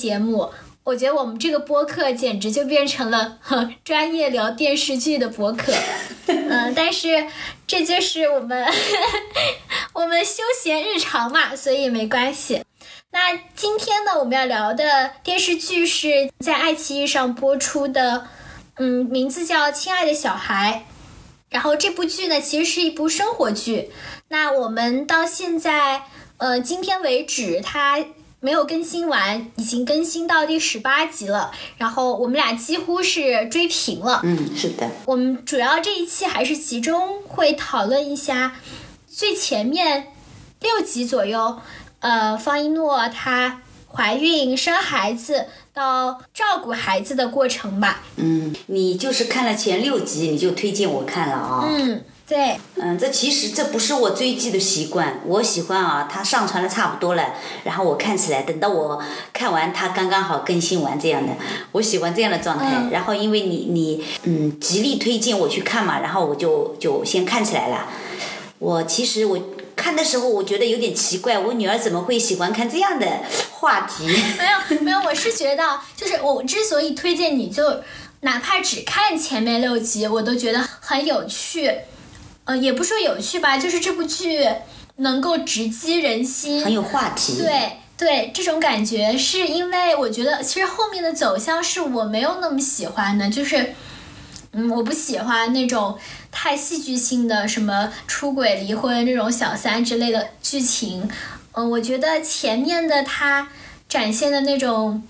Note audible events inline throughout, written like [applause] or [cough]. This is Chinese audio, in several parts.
节目。我觉得我们这个播客简直就变成了呵专业聊电视剧的播客。嗯，[laughs] 但是这就是我们 [laughs] 我们休闲日常嘛，所以没关系。那今天呢，我们要聊的电视剧是在爱奇艺上播出的，嗯，名字叫《亲爱的小孩》。然后这部剧呢，其实是一部生活剧。那我们到现在，呃，今天为止，它没有更新完，已经更新到第十八集了。然后我们俩几乎是追平了。嗯，是的，我们主要这一期还是集中会讨论一下最前面六集左右，呃，方一诺她怀孕生孩子到照顾孩子的过程吧。嗯，你就是看了前六集，你就推荐我看了啊、嗯，对，嗯，这其实这不是我追剧的习惯，我喜欢啊，它上传的差不多了，然后我看起来，等到我看完它刚刚好更新完这样的，我喜欢这样的状态。嗯然后因为你你嗯极力推荐我去看嘛，然后我就就先看起来了。我其实我看的时候，我觉得有点奇怪，我女儿怎么会喜欢看这样的话题？[laughs] 没有没有，我是觉得，就是我之所以推荐你就，哪怕只看前面六集，我都觉得很有趣。呃，也不说有趣吧，就是这部剧能够直击人心，很有话题。对对，这种感觉是因为我觉得其实后面的走向是我没有那么喜欢的，就是。嗯，我不喜欢那种太戏剧性的，什么出轨、离婚这种小三之类的剧情。嗯，我觉得前面的他展现的那种，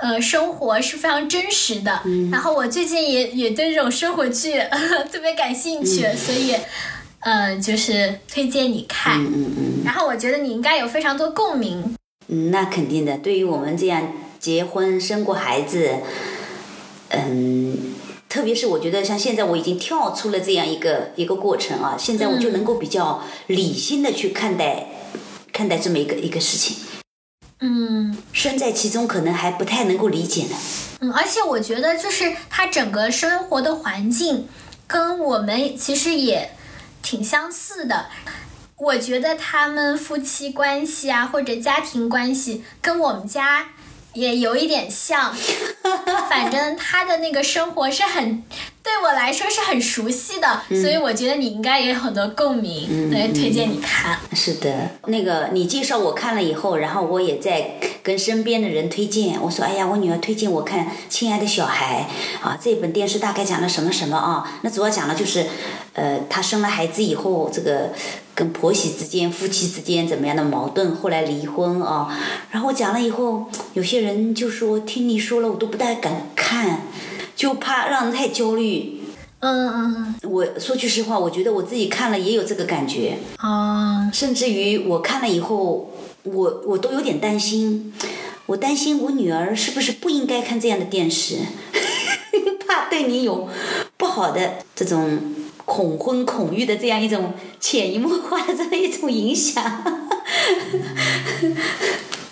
呃，生活是非常真实的。然后我最近也也对这种生活剧 [laughs] 特别感兴趣，所以，呃，就是推荐你看。嗯嗯嗯。然后我觉得你应该有非常多共鸣。嗯，那肯定的。对于我们这样结婚生过孩子，嗯，特别是我觉得像现在我已经跳出了这样一个一个过程啊，现在我就能够比较理性的去看待、看待这么一个一个事情。嗯身在其中可能还不太能够理解呢。嗯，而且我觉得就是他整个生活的环境跟我们其实也挺相似的。我觉得他们夫妻关系啊，或者家庭关系，跟我们家也有一点像。[laughs] 反正他的那个生活是很对我来说是很熟悉的，所以我觉得你应该也有很多共鸣，所以推荐你看。是的，那个你介绍我看了以后，然后我也在跟身边的人推荐。我说，哎呀，我女儿推荐我看《亲爱的小孩》啊，这本电视大概讲了什么什么啊？那主要讲的就是，呃，她生了孩子以后，这个跟婆媳之间、夫妻之间怎么样的矛盾，后来离婚啊。然后我讲了以后，有些人就说，听你说了，我都不太敢看，就怕让人太焦虑。嗯嗯嗯我说句实话，我觉得我自己看了也有这个感觉。嗯，哦，甚至于我看了以后，我我都有点担心，我担心我女儿是不是不应该看这样的电视，[laughs] 怕对你有不好的这种恐婚恐育的这样一种潜移默化的这么一种影响。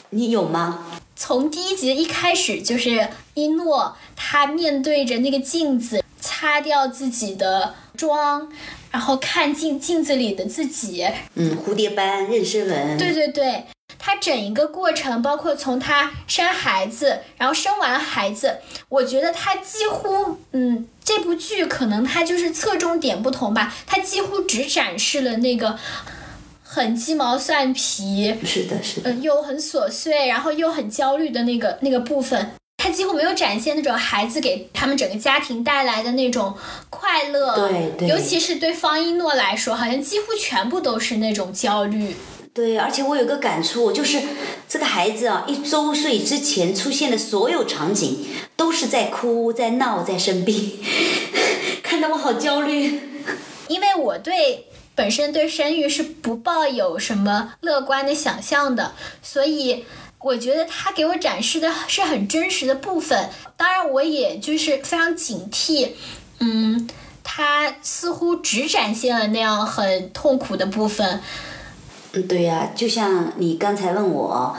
你有吗？从第一集一开始，就是一诺他面对着那个镜子，擦掉自己的妆，然后看镜镜子里的自己。嗯，蝴蝶斑、妊娠纹。对对对，他整一个过程，包括从他生孩子，然后生完孩子，我觉得他几乎，嗯，这部剧可能它就是侧重点不同吧，它几乎只展示了那个很鸡毛蒜皮，是的，是的。嗯，又很琐碎，然后又很焦虑的那个那个部分，他几乎没有展现那种孩子给他们整个家庭带来的那种快乐。对对尤其是对方一诺来说，好像几乎全部都是那种焦虑。对，而且我有个感触，就是这个孩子啊，一周岁之前出现的所有场景，都是在哭、在闹、在生病，[laughs] 看得我好焦虑。因为我对本身对生育是不抱有什么乐观的想象的，所以我觉得他给我展示的是很真实的部分。当然，我也就是非常警惕，嗯，他似乎只展现了那样很痛苦的部分。嗯，对呀，就像你刚才问我，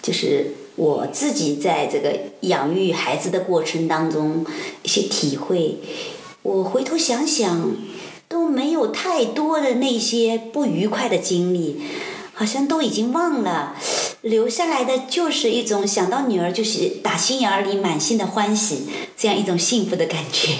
就是我自己在这个养育孩子的过程当中一些体会，我回头想想都没有太多的那些不愉快的经历，好像都已经忘了，留下来的就是一种想到女儿就是打心眼里满心的欢喜，这样一种幸福的感觉。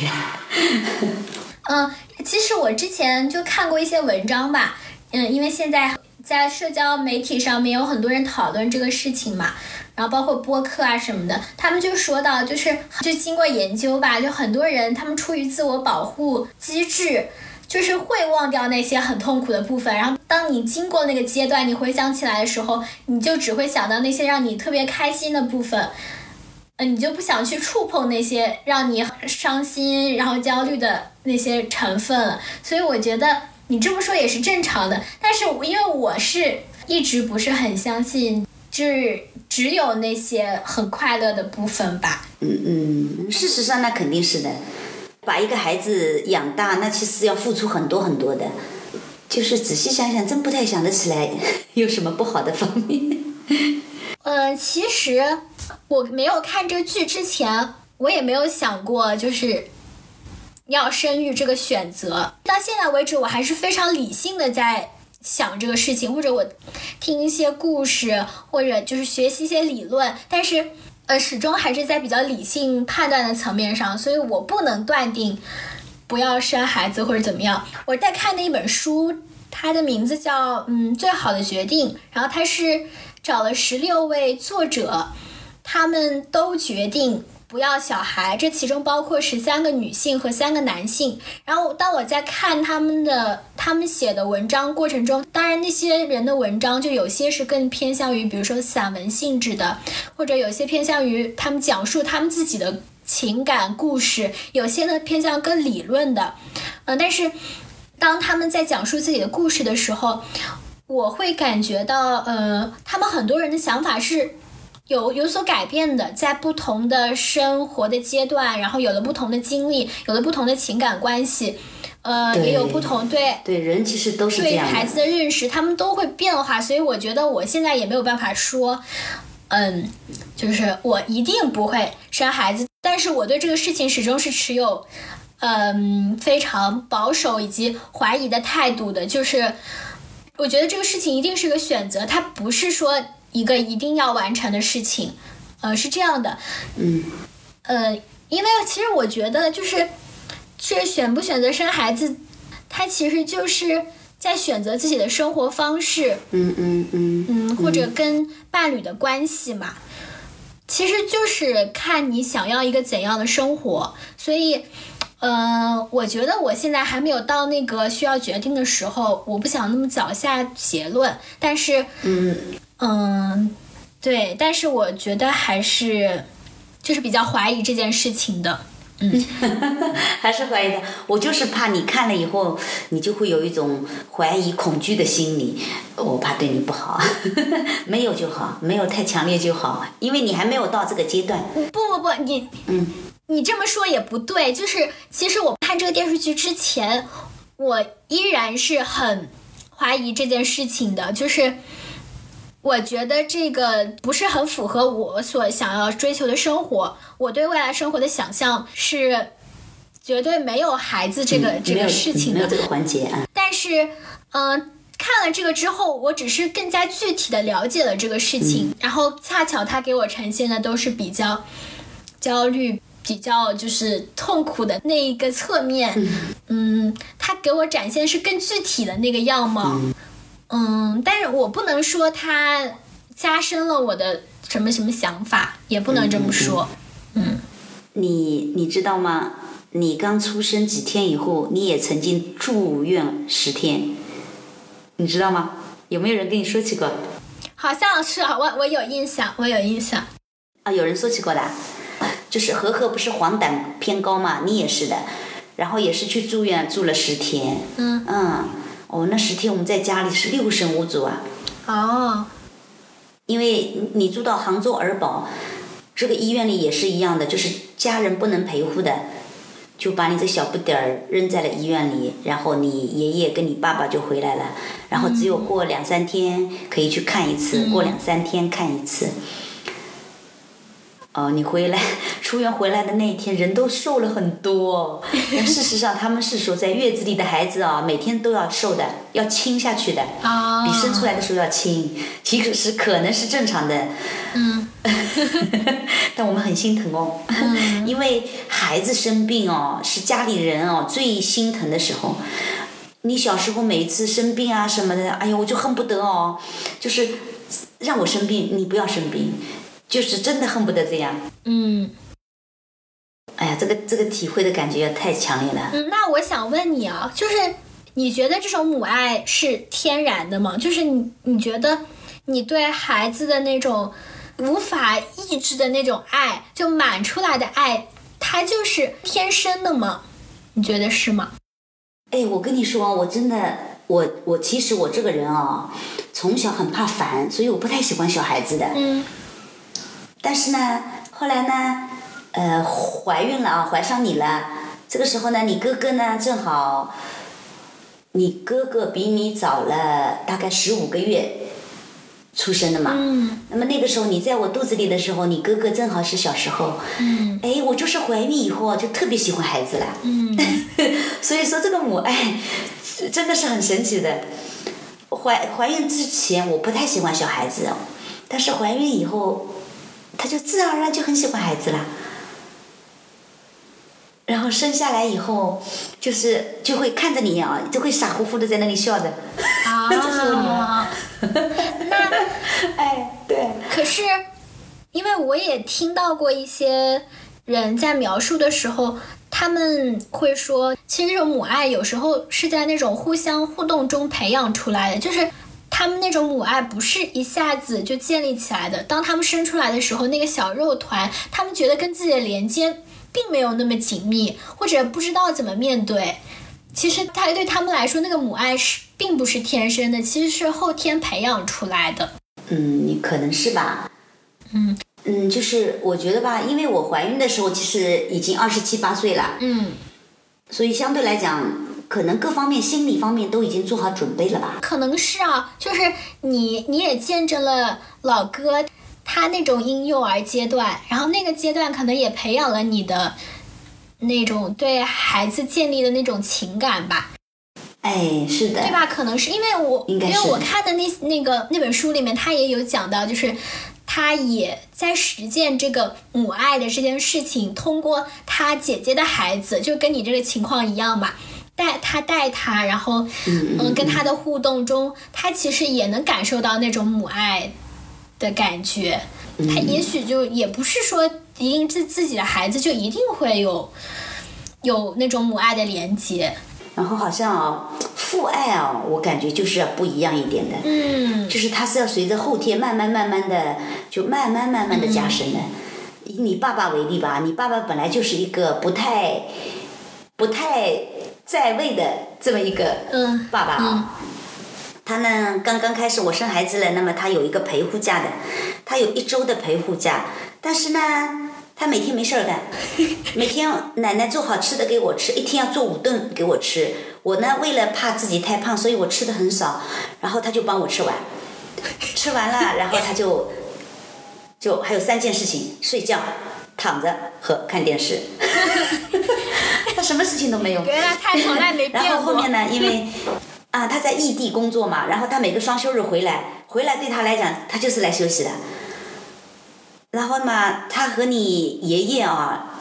嗯，其实我之前就看过一些文章吧，嗯，因为现在。在社交媒体上面有很多人讨论这个事情嘛，然后包括播客啊什么的，他们就说到，就是就经过研究吧，就很多人他们出于自我保护机制，就是会忘掉那些很痛苦的部分，然后当你经过那个阶段，你回想起来的时候，你就只会想到那些让你特别开心的部分，嗯，你就不想去触碰那些让你伤心然后焦虑的那些成分了，所以我觉得。你这么说也是正常的，但是因为我是一直不是很相信，就是只有那些很快乐的部分吧。嗯嗯，事实上那肯定是的，把一个孩子养大，那其实要付出很多很多的。就是仔细想想，真不太想得起来 [laughs] 有什么不好的方面。嗯，其实我没有看这个剧之前，我也没有想过，就是。要生育这个选择，到现在为止，我还是非常理性的在想这个事情，或者我听一些故事，或者就是学习一些理论，但是呃，始终还是在比较理性判断的层面上，所以我不能断定不要生孩子或者怎么样。我在看的一本书，它的名字叫嗯最好的决定，然后它是找了十六位作者，他们都决定。不要小孩，这其中包括十三个女性和三个男性。然后，当我在看他们的他们写的文章过程中，当然那些人的文章就有些是更偏向于，比如说散文性质的，或者有些偏向于他们讲述他们自己的情感故事，有些呢偏向更理论的。嗯，但是当他们在讲述自己的故事的时候，我会感觉到，呃，他们很多人的想法是。有有所改变的，在不同的生活的阶段，然后有了不同的经历，有了不同的情感关系，呃，也有不同对对人其实都是对孩子的认识，他们都会变化，所以我觉得我现在也没有办法说，嗯，就是我一定不会生孩子，但是我对这个事情始终是持有嗯非常保守以及怀疑的态度的，就是我觉得这个事情一定是个选择，它不是说。一个一定要完成的事情，呃，是这样的，嗯，呃，因为其实我觉得就是，这选不选择生孩子，他其实就是在选择自己的生活方式，嗯嗯嗯，嗯，或者跟伴侣的关系嘛，其实就是看你想要一个怎样的生活，所以，呃，我觉得我现在还没有到那个需要决定的时候，我不想那么早下结论，但是，嗯。嗯，对，但是我觉得还是就是比较怀疑这件事情的，嗯，[laughs] 还是怀疑的。我就是怕你看了以后，你就会有一种怀疑、恐惧的心理。我怕对你不好，[laughs] 没有就好，没有太强烈就好，因为你还没有到这个阶段。不不不，你嗯，你这么说也不对。就是其实我看这个电视剧之前，我依然是很怀疑这件事情的，就是。我觉得这个不是很符合我所想要追求的生活。我对未来生活的想象是绝对没有孩子这个这个事情的，没有这个环节啊。但是，嗯，看了这个之后，我只是更加具体的了解了这个事情。然后恰巧他给我呈现的都是比较焦虑、比较就是痛苦的那一个侧面。嗯，他给我展现是更具体的那个样貌。嗯，但是我不能说它加深了我的什么什么想法，也不能这么说。嗯，你你知道吗？你刚出生几天以后，你也曾经住院十天，你知道吗？有没有人跟你说起过？好像是啊，我我有印象，我有印象。啊，有人说起过的，就是何何不是黄疸偏高嘛，你也是的，然后也是去住院住了十天。嗯嗯。哦，那十天我们在家里是六神无主啊。哦，因为你住到杭州儿保，这个医院里也是一样的，就是家人不能陪护的，就把你这小不点儿扔在了医院里，然后你爷爷跟你爸爸就回来了，然后只有过两三天可以去看一次，过两三天看一次。哦，你回来 [laughs] 出院回来的那一天，人都瘦了很多。[laughs] 但事实上，他们是说，在月子里的孩子啊，每天都要瘦的，要轻下去的，啊，比生出来的时候要轻。其实是可能是正常的，嗯 [laughs] 但我们很心疼哦，因为孩子生病哦，是家里人哦最心疼的时候。你小时候每一次生病啊什么的，哎呀，我就恨不得哦，就是让我生病，你不要生病，就是真的恨不得这样。嗯哎呀，这个这个体会的感觉太强烈了。嗯，那我想问你啊，就是你觉得这种母爱是天然的吗？就是你你觉得你对孩子的那种无法抑制的那种爱，就满出来的爱，它就是天生的吗？你觉得是吗？哎，我跟你说，我真的，我我其实我这个人啊、从小很怕烦，所以我不太喜欢小孩子的。嗯但是呢，后来呢，呃，怀孕了啊，怀上你了。这个时候呢，你哥哥呢正好，你哥哥比你早了大概十五个月出生的嘛。嗯那么那个时候你在我肚子里的时候，你哥哥正好是小时候。嗯哎，我就是怀孕以后啊就特别喜欢孩子了。嗯 [laughs] 所以说这个母爱真的是很神奇的。怀怀孕之前我不太喜欢小孩子，但是怀孕以后，他就自然而然就很喜欢孩子啦。然后生下来以后，就是就会看着你啊，就会傻乎乎的在那里笑的。啊，这是我女儿那哎，对。可是，因为我也听到过一些人在描述的时候，他们会说，其实这种母爱有时候是在那种互相互动中培养出来的，就是。他们那种母爱不是一下子就建立起来的。当他们生出来的时候，那个小肉团，他们觉得跟自己的连接并没有那么紧密，或者不知道怎么面对。其实他对他们来说，那个母爱是并不是天生的，其实是后天培养出来的。嗯，你可能是吧。嗯嗯，就是我觉得吧，因为我怀孕的时候其实已经二十七八岁了，嗯。所以相对来讲，可能各方面心理方面都已经做好准备了吧。可能是啊，就是你你也见证了老哥他那种婴幼儿阶段，然后那个阶段可能也培养了你的那种对孩子建立的那种情感吧，哎，是的，对吧？可能是因为我因为我看的那那个那本书里面，他也有讲到，就是他也在实践这个母爱的这件事情，通过他姐姐的孩子，就跟你这个情况一样吧。带他带他，然后嗯，跟他的互动中，他其实也能感受到那种母爱的感觉。他也许就也不是说一定自自己的孩子就一定会有有那种母爱的连接。然后好像啊，父爱啊，我感觉就是要不一样一点的，嗯就是它是要随着后天慢慢慢慢的，就慢慢慢慢的加深的。以你爸爸为例吧，你爸爸本来就是一个不太不太在位的这么一个嗯爸爸啊。他呢，刚刚开始我生孩子了，那么他有一个陪护假的，他有一周的陪护假，但是呢，他每天没事儿干，[laughs] 每天奶奶做好吃的给我吃，一天要做五顿给我吃。我呢，为了怕自己太胖，所以我吃的很少，然后他就帮我吃完，吃完了，[laughs] 然后他就就还有三件事情：睡觉、躺着和看电视。[laughs] 他什么事情都没有。原来他从来没变然后后。面呢，因为 [laughs] 啊他在异地工作嘛，然后他每个双休日回来，回来对他来讲，他就是来休息的。然后嘛，他和你爷爷啊，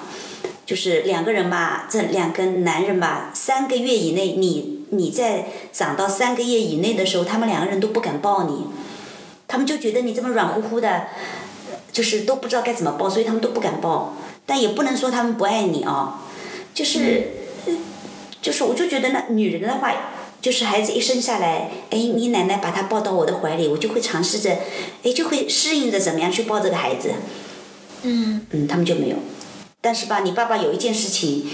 就是两个人吧，这两个男人吧，三个月以内，你你在长到三个月以内的时候，他们两个人都不敢抱你，他们就觉得你这么软乎乎的，就是都不知道该怎么抱，所以他们都不敢抱。但也不能说他们不爱你啊，就是。就是我就觉得那，女人的话，就是孩子一生下来，哎，你奶奶把他抱到我的怀里，我就会尝试着，哎，就会适应着怎么样去抱这个孩子。嗯嗯，他们就没有。但是吧，你爸爸有一件事情，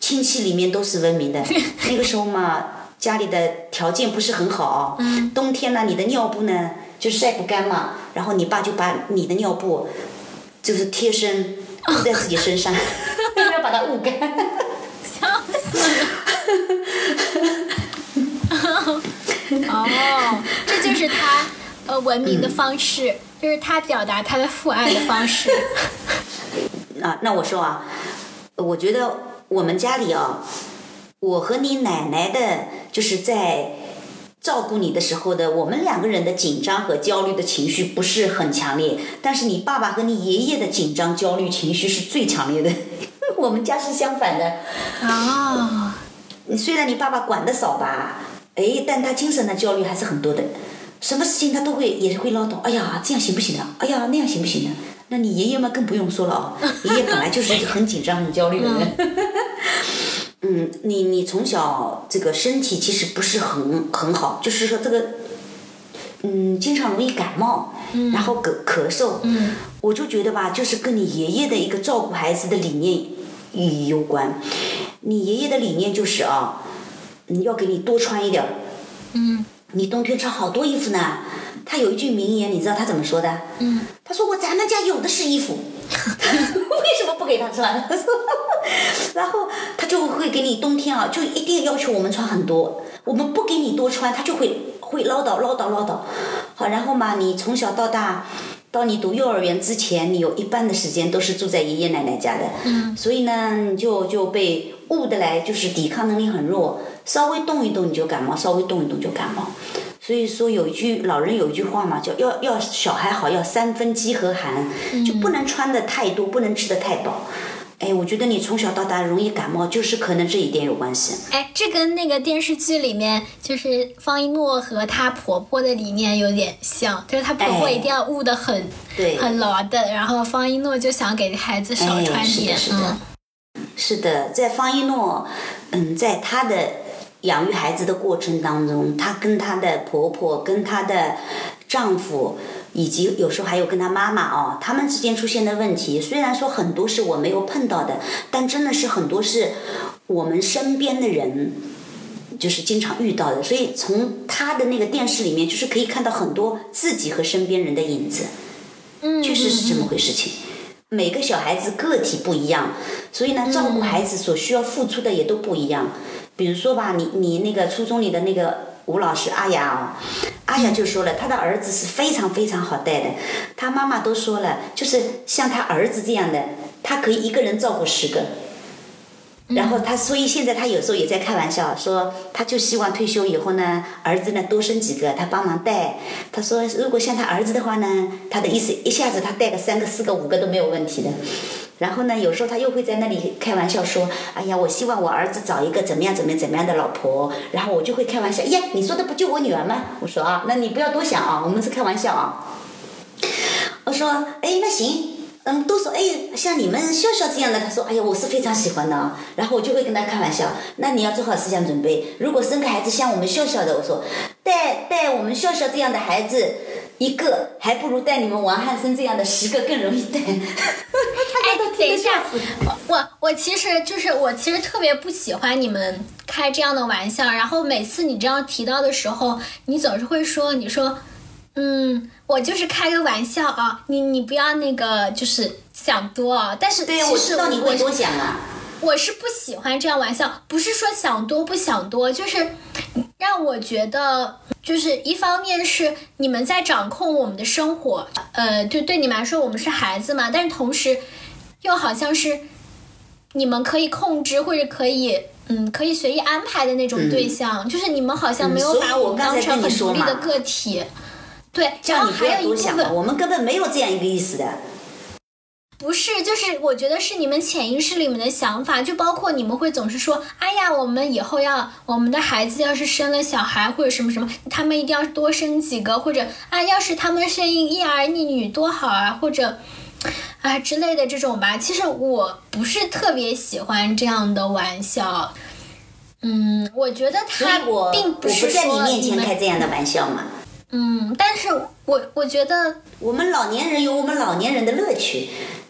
亲戚里面都是文明的。[laughs] 那个时候嘛，家里的条件不是很好，冬天呢，你的尿布呢就晒不干嘛，然后你爸就把你的尿布就是贴身捂在自己身上，[laughs] 要把它捂干。笑死了。哦，这就是他呃文明的方式，就是他表达他的父爱的方式。[laughs] 啊，那我说啊，我觉得我们家里啊，我和你奶奶的，就是在照顾你的时候的，我们两个人的紧张和焦虑的情绪不是很强烈，但是你爸爸和你爷爷的紧张焦虑情绪是最强烈的。[laughs] 我们家是相反的。哦，虽然你爸爸管的少吧，哎，但他精神的焦虑还是很多的。什么事情他都会也会唠叨，哎呀，这样行不行的？哎呀，那样行不行的？那你爷爷嘛更不用说了啊，爷爷本来就是一个很紧张、很焦虑的人。[laughs] 嗯，你你从小这个身体其实不是很很好，就是说这个，嗯，经常容易感冒，然后咳咳嗽。嗯，我就觉得吧，就是跟你爷爷的一个照顾孩子的理念与有关。你爷爷的理念就是啊，嗯要给你多穿一点儿。嗯你冬天穿好多衣服呢。他有一句名言，你知道他怎么说的？嗯，他说我咱们家有的是衣服，[laughs] 为什么不给他穿？[laughs] 然后他就会给你冬天啊，就一定要求我们穿很多，我们不给你多穿，他就会会唠叨唠叨唠叨。好，然后嘛，你从小到大，到你读幼儿园之前，你有一半的时间都是住在爷爷奶奶家的，嗯所以呢，你就就被捂得来，就是抵抗能力很弱，稍微动一动你就感冒，稍微动一动就感冒。所以说有一句老人有一句话嘛，叫要要小孩好要三分饥和寒，就不能穿的太多，不能吃的太饱。哎，我觉得你从小到大容易感冒，就是可能这一点有关系。哎，这跟那个电视剧里面就是方一诺和她婆婆的理念有点像，就是她婆婆哎一定要捂得很、对。很牢的，然后方一诺就想给孩子少哎穿点，是的是的。嗯是的，在方一诺，嗯，在她的养育孩子的过程当中，她跟她的婆婆、跟她的丈夫，以及有时候还有跟他妈妈哦，他们之间出现的问题，虽然说很多是我没有碰到的，但真的是很多是我们身边的人。就是经常遇到的，所以从他的那个电视里面，就是可以看到很多自己和身边人的影子。嗯，确实是这么回事情。每个小孩子个体不一样，所以呢，照顾孩子所需要付出的也都不一样。比如说吧，你你那个初中里的那个吴老师阿雅哦、阿雅就说了，她的儿子是非常非常好带的，他妈妈都说了，就是像他儿子这样的，他可以一个人照顾十个。然后他，所以现在他有时候也在开玩笑说，他就希望退休以后呢，儿子呢多生几个，他帮忙带。他说，如果像他儿子的话呢，他的意思一下子他带个三个、四个、五个都没有问题的。然后呢，有时候他又会在那里开玩笑说，哎呀，我希望我儿子找一个怎么样、怎么样、怎么样的老婆。然后我就会开玩笑，呀，你说的不就我女儿吗？我说啊，那你不要多想啊，我们是开玩笑啊。我说，哎，那行。嗯，都说哎，像你们笑笑这样的，他说哎呀，我是非常喜欢的啊。然后我就会跟他开玩笑，那你要做好思想准备，如果生个孩子像我们笑笑的，我说带带我们笑笑这样的孩子一个，还不如带你们王汉生这样的十个更容易带。[laughs] 哎，等一下，我我我其实就是我其实特别不喜欢你们开这样的玩笑，然后每次你这样提到的时候，你总是会说，你说，嗯，我就是开个玩笑啊，你你不要那个就是想多啊，但是对实我知道你我会多想啊。我是不喜欢这样玩笑，不是说想多不想多，就是让我觉得，就是一方面是你们在掌控我们的生活，呃，就对你们来说我们是孩子嘛，但是同时又好像是你们可以控制或者可以。嗯，可以随意安排的那种对象，就是你们好像没有把我当成很独立的个体。对，然后叫你不要还有一部多想了，分我们根本没有这样一个意思的。不是，就是我觉得是你们潜意识里面的想法，就包括你们会总是说，哎呀，我们以后要我们的孩子要是生了小孩或者什么什么，他们一定要多生几个，或者啊，要是他们生一儿一女多好啊，或者啊之类的这种吧。其实我不是特别喜欢这样的玩笑。嗯，我觉得他我并我不是在你面前开这样的玩笑嘛。嗯，但是我我觉得我们老年人有我们老年人的乐趣，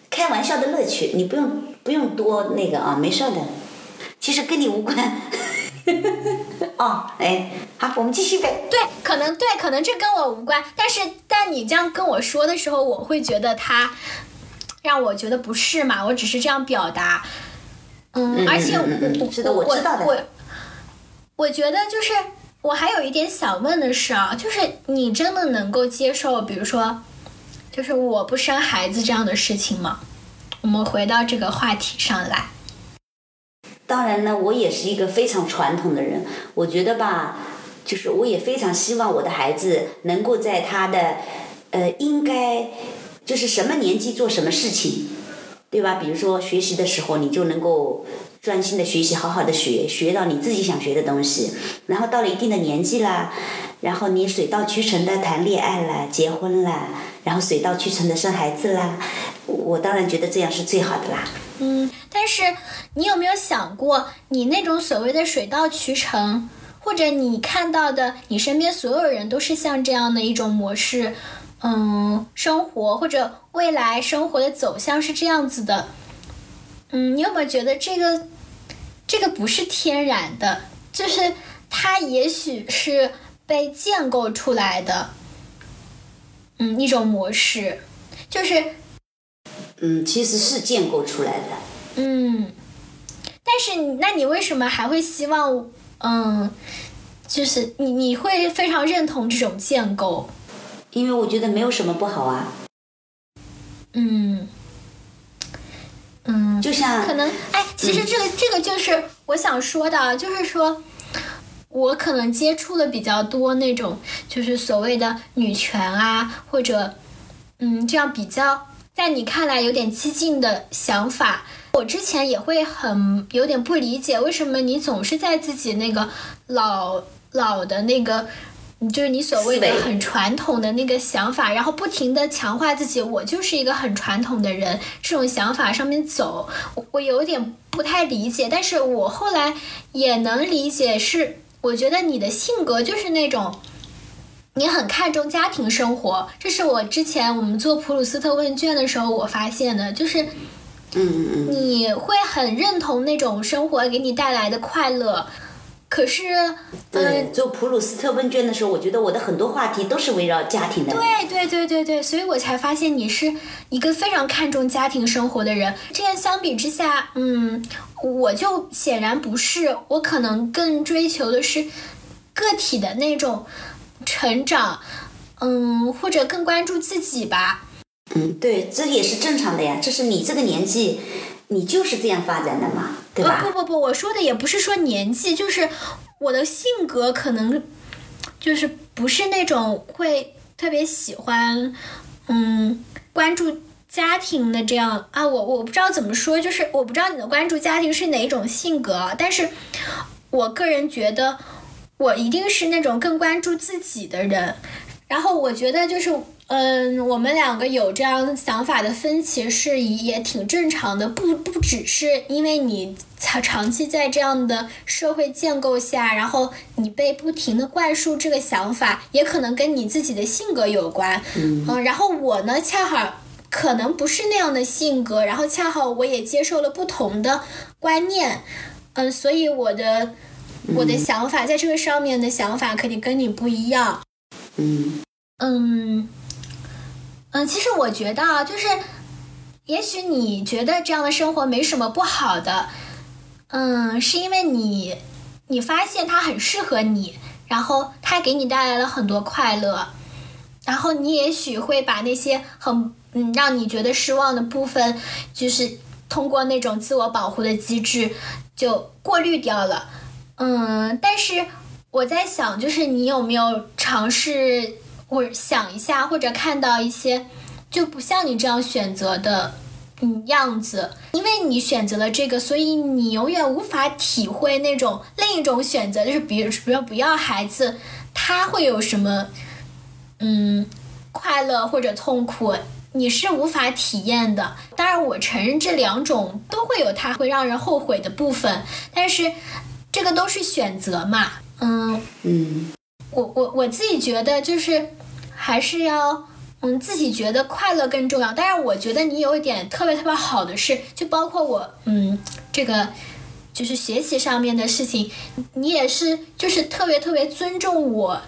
开玩笑的乐趣，你不用不用多那个啊，没事的，其实跟你无关。哦，哎，好，我们继续呗。对，可能对，可能这跟我无关，但是但你这样跟我说的时候，我会觉得他让我觉得不是嘛，我只是这样表达。嗯，而且我我是的，我知道的。我我觉得就是我还有一点想问的是啊，就是你真的能够接受，比如说，就是我不生孩子这样的事情吗？我们回到这个话题上来。当然呢，我也是一个非常传统的人。我觉得吧，就是我也非常希望我的孩子能够在他的呃应该就是什么年纪做什么事情，对吧？比如说学习的时候，你就能够专心的学习，好好的学，学到你自己想学的东西。然后到了一定的年纪啦，然后你水到渠成的谈恋爱了，结婚了，然后水到渠成的生孩子啦。我当然觉得这样是最好的啦。嗯，但是你有没有想过，你那种所谓的水到渠成，或者你看到的，你身边所有人都是像这样的一种模式，嗯，生活或者未来生活的走向是这样子的，嗯，你有没有觉得这个，这个不是天然的，就是它也许是被建构出来的，嗯，一种模式，就是。嗯，其实是建构出来的。嗯，但是那你为什么还会希望？嗯，就是你你会非常认同这种建构？因为我觉得没有什么不好啊。嗯嗯，就像可能哎，其实这个这个就是我想说的，就是说我可能接触的比较多那种，就是所谓的女权啊，或者嗯这样比较。在你看来有点激进的想法，我之前也会很有点不理解，为什么你总是在自己那个老老的那个，就是你所谓的很传统的那个想法，然后不停的强化自己，我就是一个很传统的人，这种想法上面走，我我有点不太理解，但是我后来也能理解，是我觉得你的性格就是那种。你很看重家庭生活，这是我之前我们做普鲁斯特问卷的时候我发现的，就是，嗯你会很认同那种生活给你带来的快乐，可是，嗯，做普鲁斯特问卷的时候，我觉得我的很多话题都是围绕家庭的。对对对对对，所以我才发现你是一个非常看重家庭生活的人。这样相比之下，嗯，我就显然不是，我可能更追求的是个体的那种。成长，嗯，或者更关注自己吧。嗯，对，这也是正常的呀。这是你这个年纪，你就是这样发展的嘛，对吧？不不不，我说的也不是说年纪，就是我的性格可能就是不是那种会特别喜欢，嗯，关注家庭的这样啊。我我不知道怎么说，就是我不知道你的关注家庭是哪一种性格，但是我个人觉得。我一定是那种更关注自己的人，然后我觉得就是，嗯，我们两个有这样想法的分歧是也挺正常的，不不只是因为你长长期在这样的社会建构下，然后你被不停的灌输这个想法，也可能跟你自己的性格有关，嗯，然后我呢恰好可能不是那样的性格，然后恰好我也接受了不同的观念，嗯，所以我的。我的想法在这个上面的想法肯定跟你不一样。嗯嗯嗯，其实我觉得啊，就是，也许你觉得这样的生活没什么不好的，嗯，是因为你你发现它很适合你，然后它给你带来了很多快乐，然后你也许会把那些很嗯让你觉得失望的部分，就是通过那种自我保护的机制就过滤掉了。嗯，但是我在想，就是你有没有尝试或想一下，或者看到一些就不像你这样选择的嗯样子？因为你选择了这个，所以你永远无法体会那种另一种选择，就是比如比如不要孩子，他会有什么嗯快乐或者痛苦，你是无法体验的。当然，我承认这两种都会有它会让人后悔的部分，但是。这个都是选择嘛，嗯嗯，我我我自己觉得就是还是要嗯自己觉得快乐更重要。但是我觉得你有一点特别特别好的是，就包括我嗯这个就是学习上面的事情，你也是就是特别特别尊重我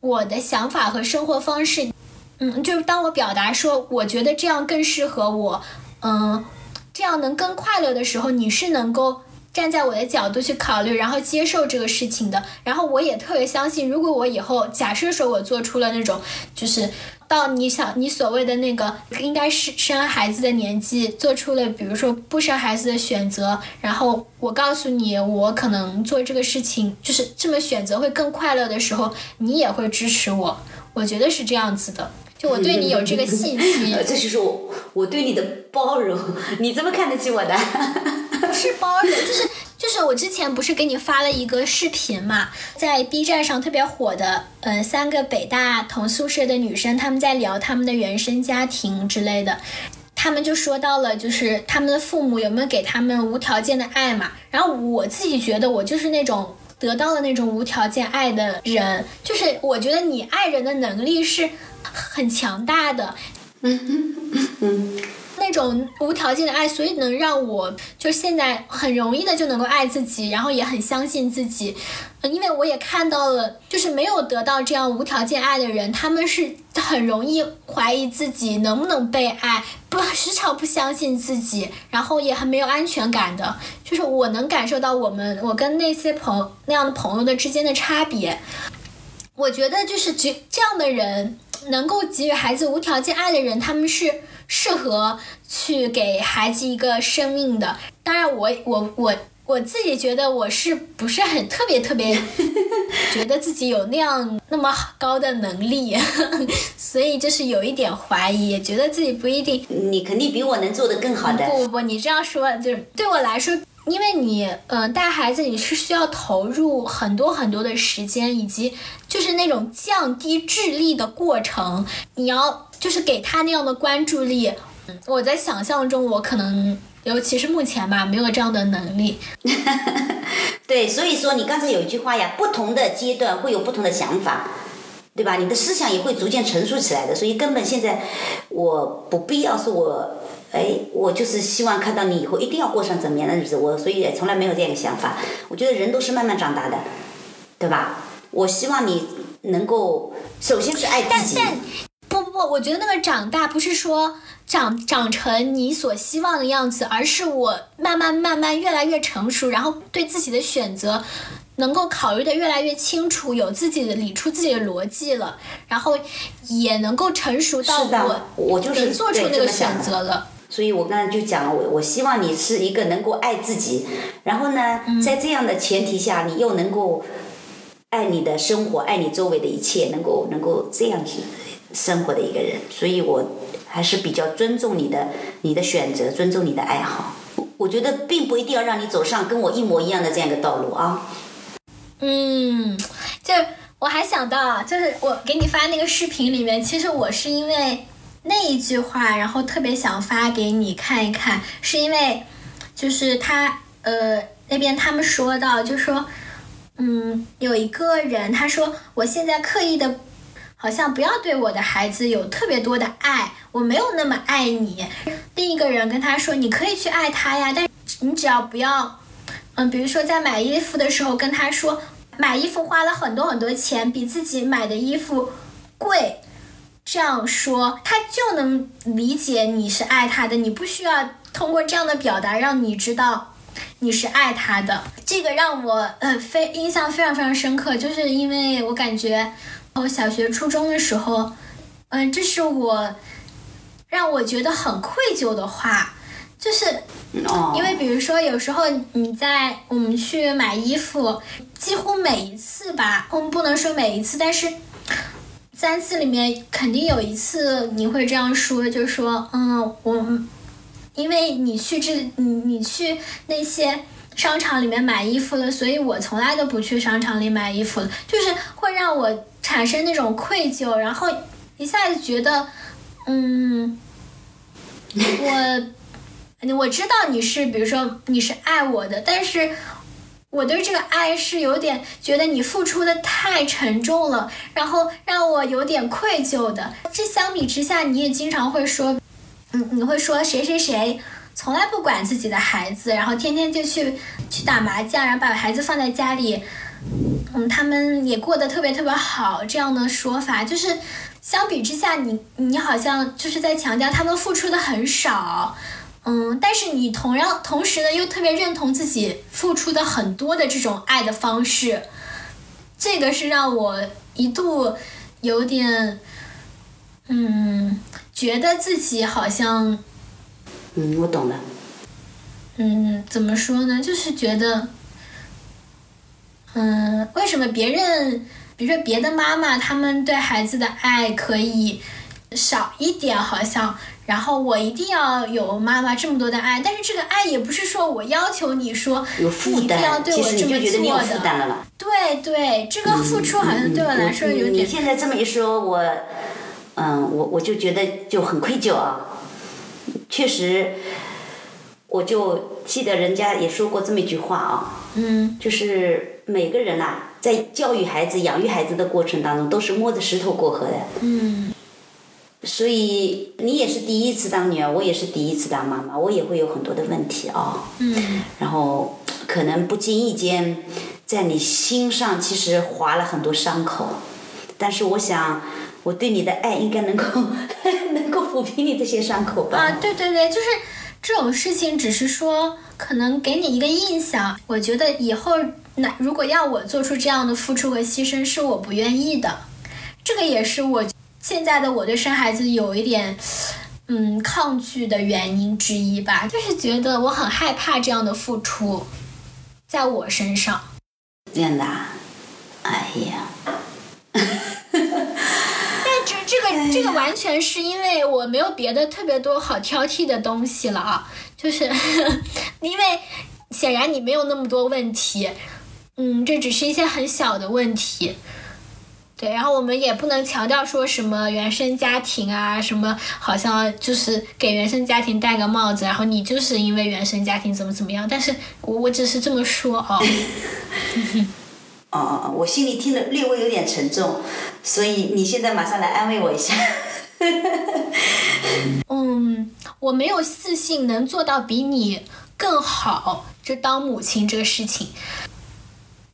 我的想法和生活方式。嗯，就是当我表达说我觉得这样更适合我，嗯，这样能更快乐的时候，你是能够。站在我的角度去考虑，然后接受这个事情的，然后我也特别相信，如果我以后假设说我做出了那种，就是到你想你所谓的那个应该是生孩子的年纪，做出了比如说不生孩子的选择，然后我告诉你我可能做这个事情就是这么选择会更快乐的时候，你也会支持我，我觉得是这样子的，就我对你有这个信心。[laughs] 这就是我我对你的包容，你这么看得起我的？不是包容，就是就是我之前不是给你发了一个视频嘛，在 B 站上特别火的，嗯，三个北大同宿舍的女生，她们在聊她们的原生家庭之类的，她们就说到了，就是她们的父母有没有给她们无条件的爱嘛？然后我自己觉得我就是那种得到了那种无条件爱的人，就是我觉得你爱人的能力是很强大的。嗯嗯嗯。那种无条件的爱，所以能让我就现在很容易的就能够爱自己，然后也很相信自己。因为我也看到了，就是没有得到这样无条件爱的人，他们是很容易怀疑自己能不能被爱，不时常不相信自己，然后也很没有安全感的。就是我能感受到我们我跟那些朋那样的朋友的之间的差别。我觉得就是这这样的人能够给予孩子无条件爱的人，他们是。适合去给孩子一个生命的，当然我我我我自己觉得我是不是很特别特别，[laughs] 觉得自己有那样那么高的能力，[laughs] 所以就是有一点怀疑，觉得自己不一定。你肯定比我能做的更好的。不不不，你这样说就是对我来说。因为你，嗯，带孩子你是需要投入很多很多的时间，以及就是那种降低智力的过程，你要就是给他那样的关注力。我在想象中，我可能，尤其是目前吧，没有这样的能力。[laughs] 对，所以说你刚才有一句话呀，不同的阶段会有不同的想法，对吧？你的思想也会逐渐成熟起来的，所以根本现在我不必要说我。哎，我就是希望看到你以后一定要过上怎么样的日子，我所以也从来没有这样的想法。我觉得人都是慢慢长大的，对吧？我希望你能够首先是爱自己。但但不不不，我觉得那个长大不是说长长成你所希望的样子，而是我慢慢慢慢越来越成熟，然后对自己的选择能够考虑的越来越清楚，有自己的理出自己的逻辑了，然后也能够成熟到我我就是做出那个选择了。所以我刚才就讲了，我我希望你是一个能够爱自己，然后呢，在这样的前提下，你又能够爱你的生活，爱你周围的一切，能够能够这样子生活的一个人。所以我还是比较尊重你的你的选择，尊重你的爱好。我觉得并不一定要让你走上跟我一模一样的这样一个道路啊。嗯，就我还想到，就是我给你发那个视频里面，其实我是因为。那一句话，然后特别想发给你看一看，是因为，就是他呃那边他们说到，就说，嗯，有一个人他说，我现在刻意的，好像不要对我的孩子有特别多的爱，我没有那么爱你。另一个人跟他说，你可以去爱他呀，但你只要不要，嗯，比如说在买衣服的时候跟他说，买衣服花了很多很多钱，比自己买的衣服贵。这样说，他就能理解你是爱他的。你不需要通过这样的表达让你知道你是爱他的。这个让我呃非印象非常非常深刻，就是因为我感觉我小学初中的时候，嗯，这是我让我觉得很愧疚的话，就是因为比如说有时候你在我们去买衣服，几乎每一次吧，我们不能说每一次，但是。三次里面肯定有一次你会这样说，就说，嗯，我，因为你去这，你你去那些商场里面买衣服了，所以我从来都不去商场里买衣服了，就是会让我产生那种愧疚，然后一下子觉得，嗯，我，我知道你是，比如说你是爱我的，但是。我对这个爱是有点觉得你付出的太沉重了，然后让我有点愧疚的。这相比之下，你也经常会说，嗯，你会说谁谁谁从来不管自己的孩子，然后天天就去去打麻将，然后把孩子放在家里，嗯，他们也过得特别特别好，这样的说法就是相比之下，你你好像就是在强调他们付出的很少，嗯，但是你同样同时呢又特别认同自己付出的很多的这种爱的方式，这个是让我一度有点，嗯，觉得自己好像。嗯，我懂了。嗯，怎么说呢？就是觉得，嗯，为什么别人，比如说别的妈妈，他们对孩子的爱可以少一点，好像，然后我一定要有妈妈这么多的爱，但是这个爱也不是说我要求你说有负你一定要担，对我其实这么做你就觉得你有负。担了了。对对，这个付出好像对我来说有点你，现在这么一说，我，嗯，我我就觉得就很愧疚啊。确实，我就记得人家也说过这么一句话啊，嗯就是每个人呐、在教育孩子、养育孩子的过程当中，都是摸着石头过河的。嗯所以你也是第一次当女儿，我也是第一次当妈妈，我也会有很多的问题啊。嗯然后可能不经意间，在你心上其实划了很多伤口，但是我想，我对你的爱应该能够 [laughs] 能够抚平你这些伤口吧。啊，对对对，就是这种事情，只是说可能给你一个印象。我觉得以后那如果要我做出这样的付出和牺牲，是我不愿意的。这个也是我现在的我对生孩子有一点嗯抗拒的原因之一吧，就是觉得我很害怕这样的付出在我身上。这样的、啊，哎呀，[laughs] 但这这个这个完全是因为我没有别的特别多好挑剔的东西了啊，就是 [laughs] 因为显然你没有那么多问题，嗯，这只是一些很小的问题。对，然后我们也不能强调说什么原生家庭啊，什么好像就是给原生家庭戴个帽子，然后你就是因为原生家庭怎么怎么样，但是我我只是这么说哦。[laughs] 哦哦哦，我心里听了略微有点沉重，所以你现在马上来安慰我一下。[laughs] 嗯，我没有自信能做到比你更好，就当母亲这个事情。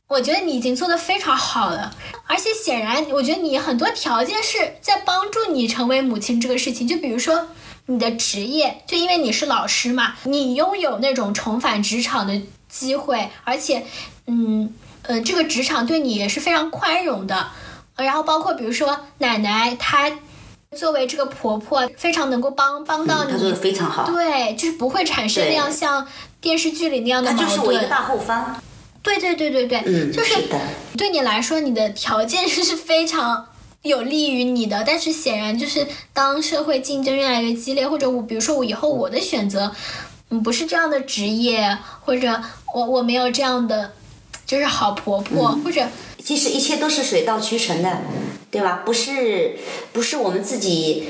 我觉得你已经做得非常好了，而且显然，我觉得你很多条件是在帮助你成为母亲这个事情。就比如说你的职业，就因为你是老师嘛，你拥有那种重返职场的机会，而且，嗯呃，这个职场对你也是非常宽容的。呃然后包括比如说奶奶，她作为这个婆婆，非常能够帮帮到你。她做的非常好，对，就是不会产生那样像电视剧里那样的矛他就是我一个盾。大后方。对对对对对，嗯，就是的。对你来说，你的条件是非常有利于你的，但是显然就是当社会竞争越来越激烈，或者我比如说我以后我的选择，嗯，不是这样的职业，或者我我没有这样的就是好婆婆，嗯或者其实一切都是水到渠成的，对吧？不是不是我们自己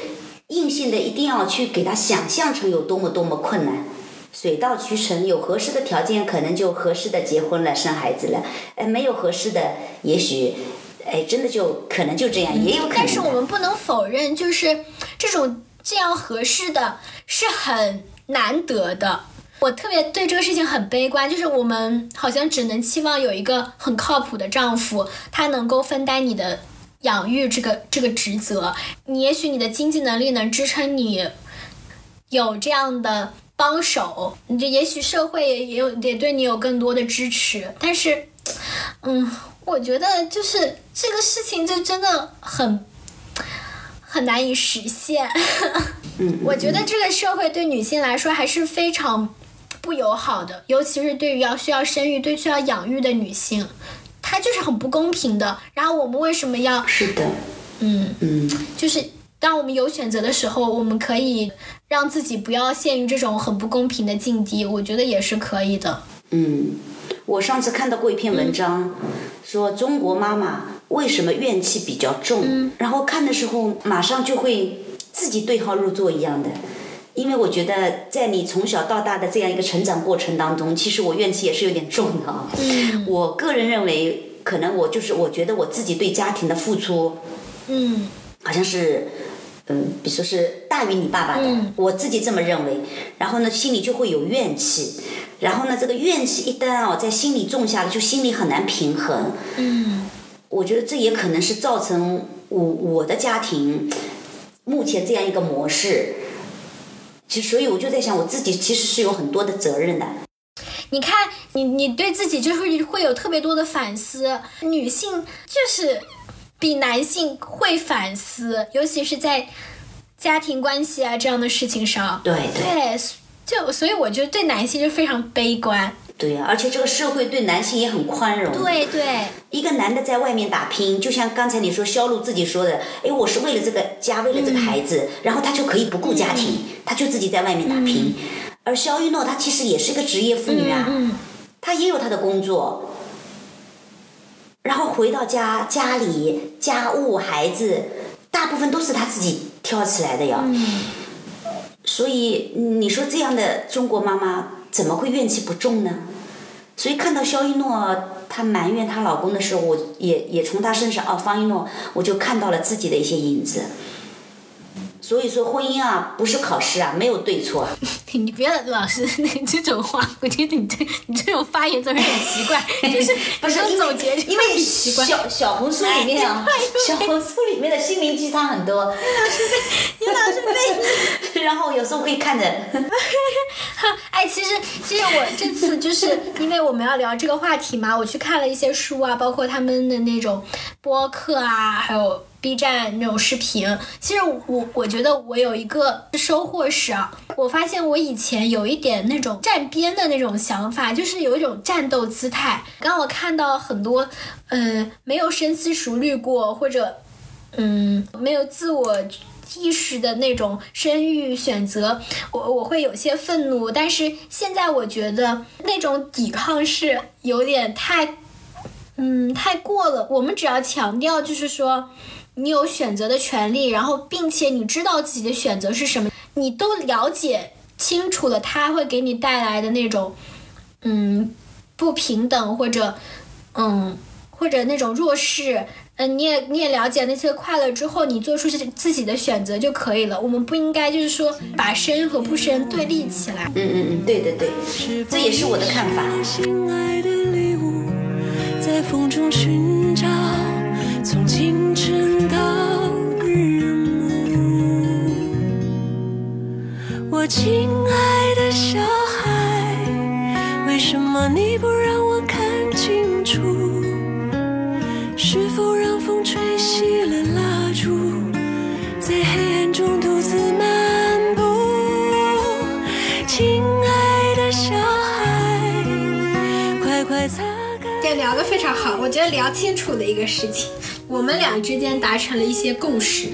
硬性的一定要去给他想象成有多么多么困难。水到渠成，有合适的条件，可能就合适的结婚了，生孩子了。哎，没有合适的，也许，哎，真的就可能就这样，也有。但是我们不能否认，就是这种这样合适的是很难得的。我特别对这个事情很悲观，就是我们好像只能期望有一个很靠谱的丈夫，他能够分担你的养育这个这个职责。你也许你的经济能力能支撑你有这样的帮手，你就也许社会也也有也对你有更多的支持，但是，嗯，我觉得就是这个事情就真的很很难以实现。嗯，[laughs] 我觉得这个社会对女性来说还是非常不友好的，尤其是对于要需要生育、对需要养育的女性，它就是很不公平的。然后我们为什么要是的，嗯，嗯，就是当我们有选择的时候，我们可以让自己不要陷于这种很不公平的境地，我觉得也是可以的。嗯，我上次看到过一篇文章，说中国妈妈为什么怨气比较重，然后看的时候马上就会自己对号入座一样的。因为我觉得，在你从小到大的这样一个成长过程当中，其实我怨气也是有点重的啊。嗯我个人认为，可能我就是我觉得我自己对家庭的付出，嗯好像是嗯，比如说是大于你爸爸的，我自己这么认为，然后呢，心里就会有怨气，然后呢，这个怨气一旦哦在心里种下了，就心里很难平衡。嗯，我觉得这也可能是造成我我的家庭目前这样一个模式。其实，所以我就在想，我自己其实是有很多的责任的。你看，你你对自己就是会有特别多的反思。女性就是比男性会反思，尤其是在家庭关系啊这样的事情上。对对，就所以我觉得对男性就非常悲观。对呀，而且这个社会对男性也很宽容。对对，一个男的在外面打拼，就像刚才你说肖路自己说的，哎，我是为了这个家，为了这个孩子，然后他就可以不顾家庭，他就自己在外面打拼。而肖玉诺她其实也是个职业妇女啊，她也有她的工作，然后回到家家里家务孩子，大部分都是她自己挑起来的呀。所以你说这样的中国妈妈怎么会怨气不重呢？所以看到肖一诺她埋怨她老公的时候，我也也从她身上哦，方一诺我就看到了自己的一些影子。所以说婚姻啊，不是考试啊，没有对错。[laughs] 你不要老是那这种话，我觉得你这你这种发言总是很奇怪，[laughs] 就是不是总结，因为小小红书里面啊，小红书里面的心灵鸡汤很多。你老是被，你老是被，[laughs] 然后有时候会看着。哎，其实其实我这次就是因为我们要聊这个话题嘛，我去看了一些书啊，包括他们的那种播客啊，还有。B 站那种视频，其实我我觉得我有一个收获是啊，我发现我以前有一点那种站边的那种想法，就是有一种战斗姿态。刚我看到很多，嗯，没有深思熟虑过或者，嗯，没有自我意识的那种生育选择，我我会有些愤怒。但是现在我觉得那种抵抗是有点太，嗯，太过了。我们只要强调就是说。你有选择的权利，然后并且你知道自己的选择是什么，你都了解清楚了，它会给你带来的那种，嗯，不平等或者，嗯，或者那种弱势，嗯，你也你也了解那些快乐之后，你做出自己的选择就可以了。我们不应该就是说把生和不生对立起来。嗯嗯嗯，对对对，这也是我的看法。在风中寻找，从清晨到日暮。我亲爱的小孩，为什么你不让我看清楚？是否让风吹熄了蜡烛，在黑暗中独自漫步？亲爱的小孩，快快擦干。这聊的非常好，我觉得聊清楚的一个事情，我们俩之间达成了一些共识。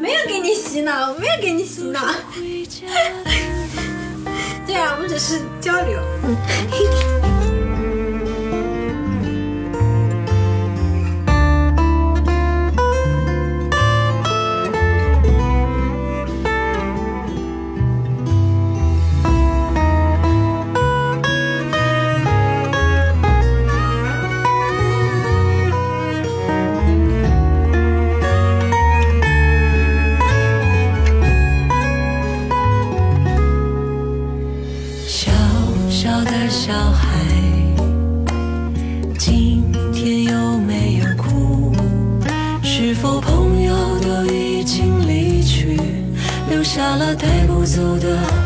没有给你洗脑，没有给你洗脑。[laughs] 对啊，我们只是交流。下了带不走的